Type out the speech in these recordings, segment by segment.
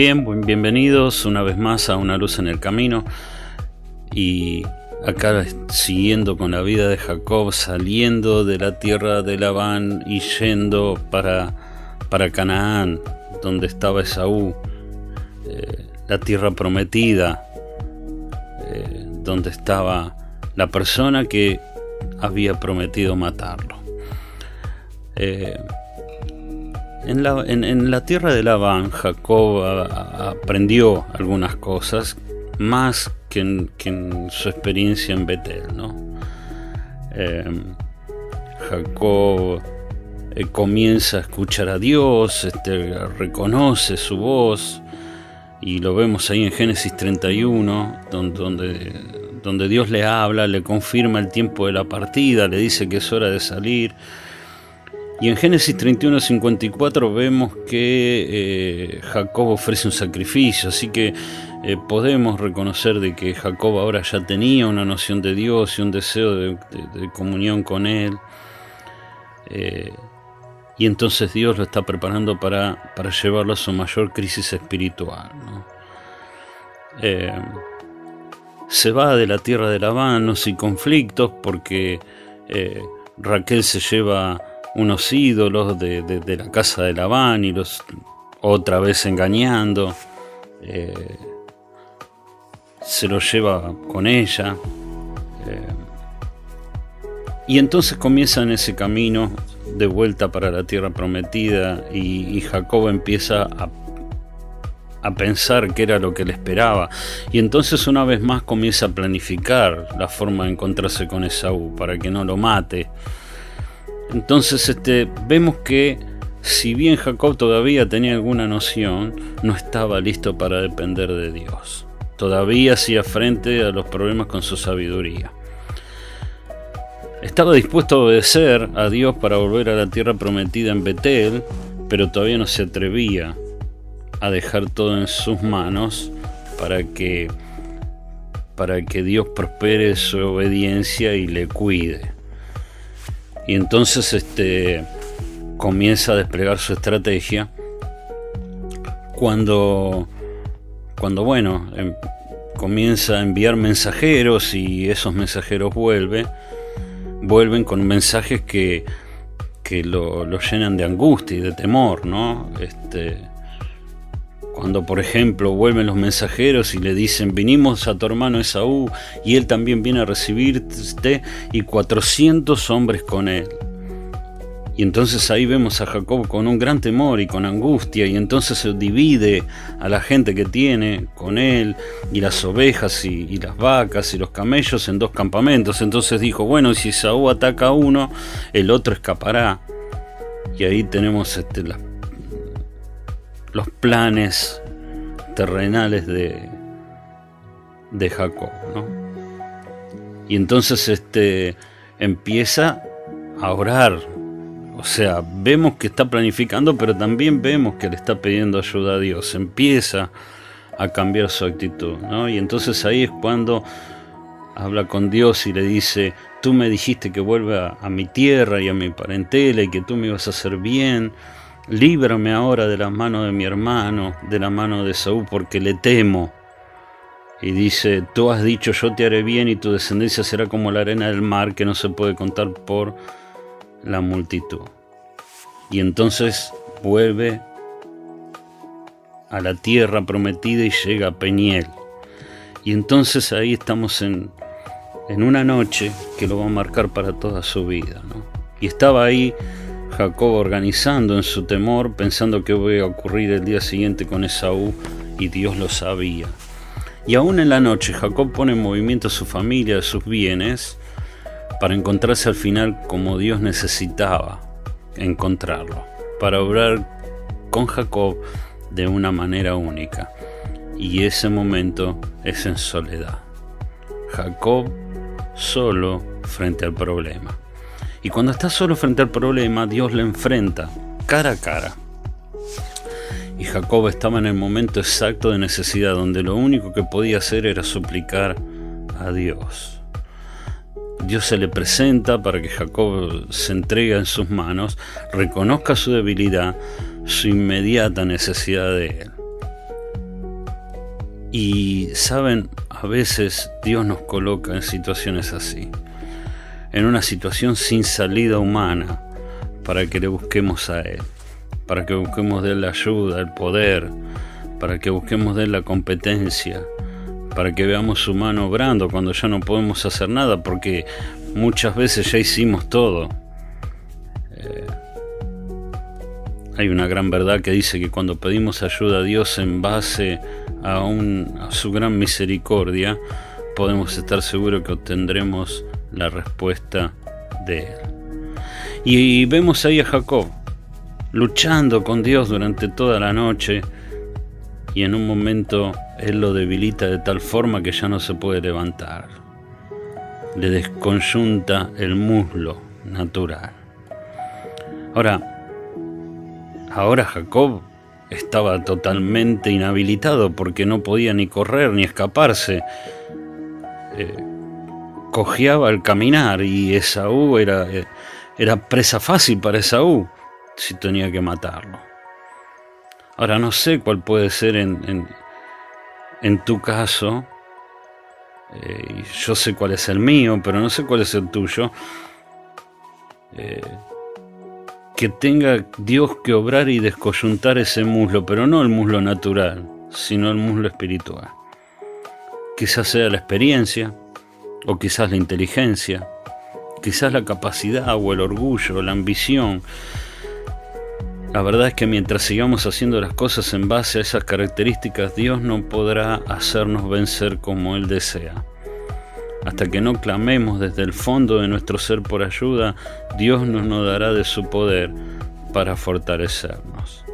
bien, bienvenidos una vez más a Una Luz en el Camino. Y acá siguiendo con la vida de Jacob, saliendo de la tierra de Labán y yendo para, para Canaán, donde estaba Esaú, eh, la tierra prometida, eh, donde estaba la persona que había prometido matarlo. Eh, en la, tierra de Labán, Jacob aprendió algunas cosas más que en, su experiencia en Betel. ¿no? Em, Jacob eh, comienza a escuchar a Dios, este, reconoce su voz, y lo vemos ahí en Génesis 31, donde, donde Dios le habla, le confirma el tiempo de la partida, le dice que es hora de salir y en Génesis 31, 54 vemos que eh, Jacob ofrece un sacrificio, así que eh, podemos reconocer de que Jacob ahora ya tenía una noción de Dios y un deseo de, comunión con Él. Eh, y entonces Dios lo está preparando para, para llevarlo a su mayor crisis espiritual. se va de la tierra de Labán, y conflictos porque Raquel se lleva unos ídolos de, la casa de Labán y los otra vez engañando. Eh, se lo lleva con ella. Eh, y entonces comienza en ese camino de vuelta para la tierra prometida y, Jacob empieza a, a, pensar que era lo que le esperaba. Y entonces una vez más comienza a planificar la forma de encontrarse con Esaú para que no lo mate. Entonces este, vemos que si bien Jacob todavía tenía alguna noción, no estaba listo para depender de Dios. Todavía hacía frente a los problemas con su sabiduría. Estaba dispuesto a obedecer a Dios para volver a la tierra prometida en Betel, pero todavía no se atrevía a dejar todo en sus manos para que para que Dios prospere su obediencia y le cuide. Y entonces este, comienza a desplegar su estrategia cuando, cuando bueno, em, comienza a enviar mensajeros y esos mensajeros vuelven, vuelven con mensajes que, que lo, lo, llenan de angustia y de temor, ¿no? Este, cuando, por ejemplo, vuelven los mensajeros y le dicen, vinimos a tu hermano Esaú y él también viene a recibirte y 400 hombres con él. Y entonces ahí vemos a Jacob con un gran temor y con angustia y entonces se divide a la gente que tiene con él y las ovejas y, las vacas y los camellos en dos campamentos. Entonces dijo, bueno, si Esaú ataca a uno, el otro escapará. Y ahí tenemos este, las los planes terrenales de, de Jacob. Y entonces este, empieza a orar. O sea, vemos que está planificando, pero también vemos que le está pidiendo ayuda a Dios. Empieza a cambiar su actitud. Y entonces ahí es cuando habla con Dios y le dice, tú me dijiste que vuelva a mi tierra y a mi parentela y que tú me ibas a hacer bien líbrame ahora de la mano de mi hermano, de la mano de Saúl, porque le temo. Y dice, tú has dicho, yo te haré bien y tu descendencia será como la arena del mar que no se puede contar por la multitud. Y entonces vuelve a la tierra prometida y llega a Peñiel. Y entonces ahí estamos en, en una noche que lo va a marcar para toda su vida. Y estaba ahí Jacob organizando en su temor, pensando que iba a ocurrir el día siguiente con Esaú, y Dios lo sabía. Y aún en la noche Jacob pone en movimiento a su familia, sus bienes, para encontrarse al final como Dios necesitaba encontrarlo, para obrar con Jacob de una manera única. Y ese momento es en soledad. Jacob solo frente al problema. Y cuando está solo frente al problema, Dios le enfrenta cara a cara. Y Jacob estaba en el momento exacto de necesidad, donde lo único que podía hacer era suplicar a Dios. Dios se le presenta para que Jacob se entregue en sus manos, reconozca su debilidad, su inmediata necesidad de él. Y saben, a veces Dios nos coloca en situaciones así, en una situación sin salida humana, para que le busquemos a Él, para que busquemos de Él la ayuda, el poder, para que busquemos de Él la competencia, para que veamos su mano obrando cuando ya no podemos hacer nada, porque muchas veces ya hicimos todo. Eh, hay una gran verdad que dice que cuando pedimos ayuda a Dios en base a, a su gran misericordia, podemos estar seguros que obtendremos la respuesta de Él. Y vemos ahí a Jacob luchando con Dios durante toda la noche y en un momento Él lo debilita de tal forma que ya no se puede levantar. Le desconyunta el muslo natural. Ahora, ahora Jacob estaba totalmente inhabilitado porque no podía ni correr ni escaparse. Eh, cojeaba al caminar y Esaú era, eh, era presa fácil para Esaú si tenía que matarlo. Ahora no sé cuál puede ser en, en, tu caso. Eh, yo sé cuál es el mío, pero no sé cuál es el tuyo. Eh, que tenga Dios que obrar y descoyuntar ese muslo, pero no el muslo natural, sino el muslo espiritual. Quizás sea la experiencia, o quizás la inteligencia, quizás la capacidad o el orgullo, la ambición. La verdad es que mientras sigamos haciendo las cosas en base a esas características, Dios no podrá hacernos vencer como Él desea. Hasta que no clamemos desde el fondo de nuestro ser por ayuda, Dios nos, nos dará de su poder para fortalecernos.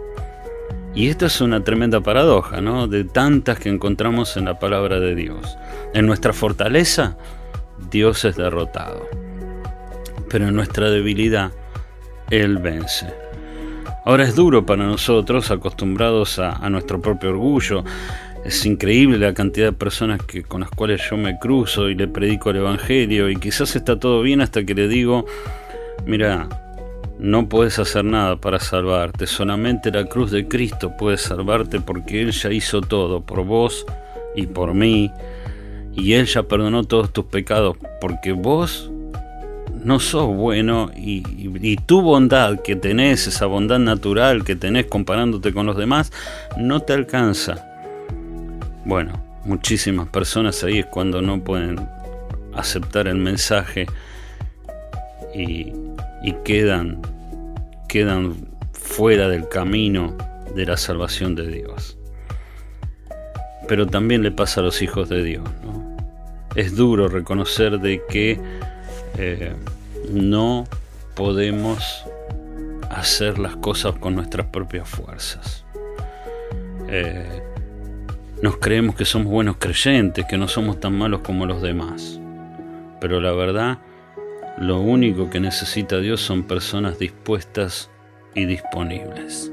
Y esta es una tremenda paradoja, ¿no? De tantas que encontramos en la palabra de Dios. En nuestra fortaleza, Dios es derrotado. Pero en nuestra debilidad, Él vence. Ahora es duro para nosotros, acostumbrados a, nuestro propio orgullo, es increíble la cantidad de personas que, con las cuales yo me cruzo y le predico el Evangelio y quizás está todo bien hasta que le digo, mira, no puedes hacer nada para salvarte, solamente la cruz de Cristo puede salvarte porque Él ya hizo todo por vos y por mí y Él ya perdonó todos tus pecados porque vos no sos bueno y, tu bondad que tenés, esa bondad natural que tenés comparándote con los demás, no te alcanza. Bueno, muchísimas personas ahí es cuando no pueden aceptar el mensaje y, quedan, quedan fuera del camino de la salvación de Dios. Pero también le pasa a los hijos de Dios. Es duro reconocer de que eh, no podemos hacer las cosas con nuestras propias fuerzas. Eh, nos creemos que somos buenos creyentes, que no somos tan malos como los demás. Pero la verdad, lo único que necesita Dios son personas dispuestas y disponibles.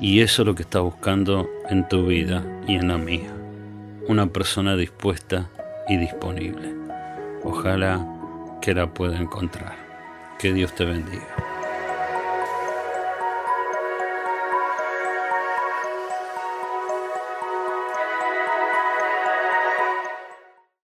Y eso es lo que está buscando en tu vida y en la mía. Una persona dispuesta y disponible. Ojalá que la pueda encontrar. Que Dios te bendiga.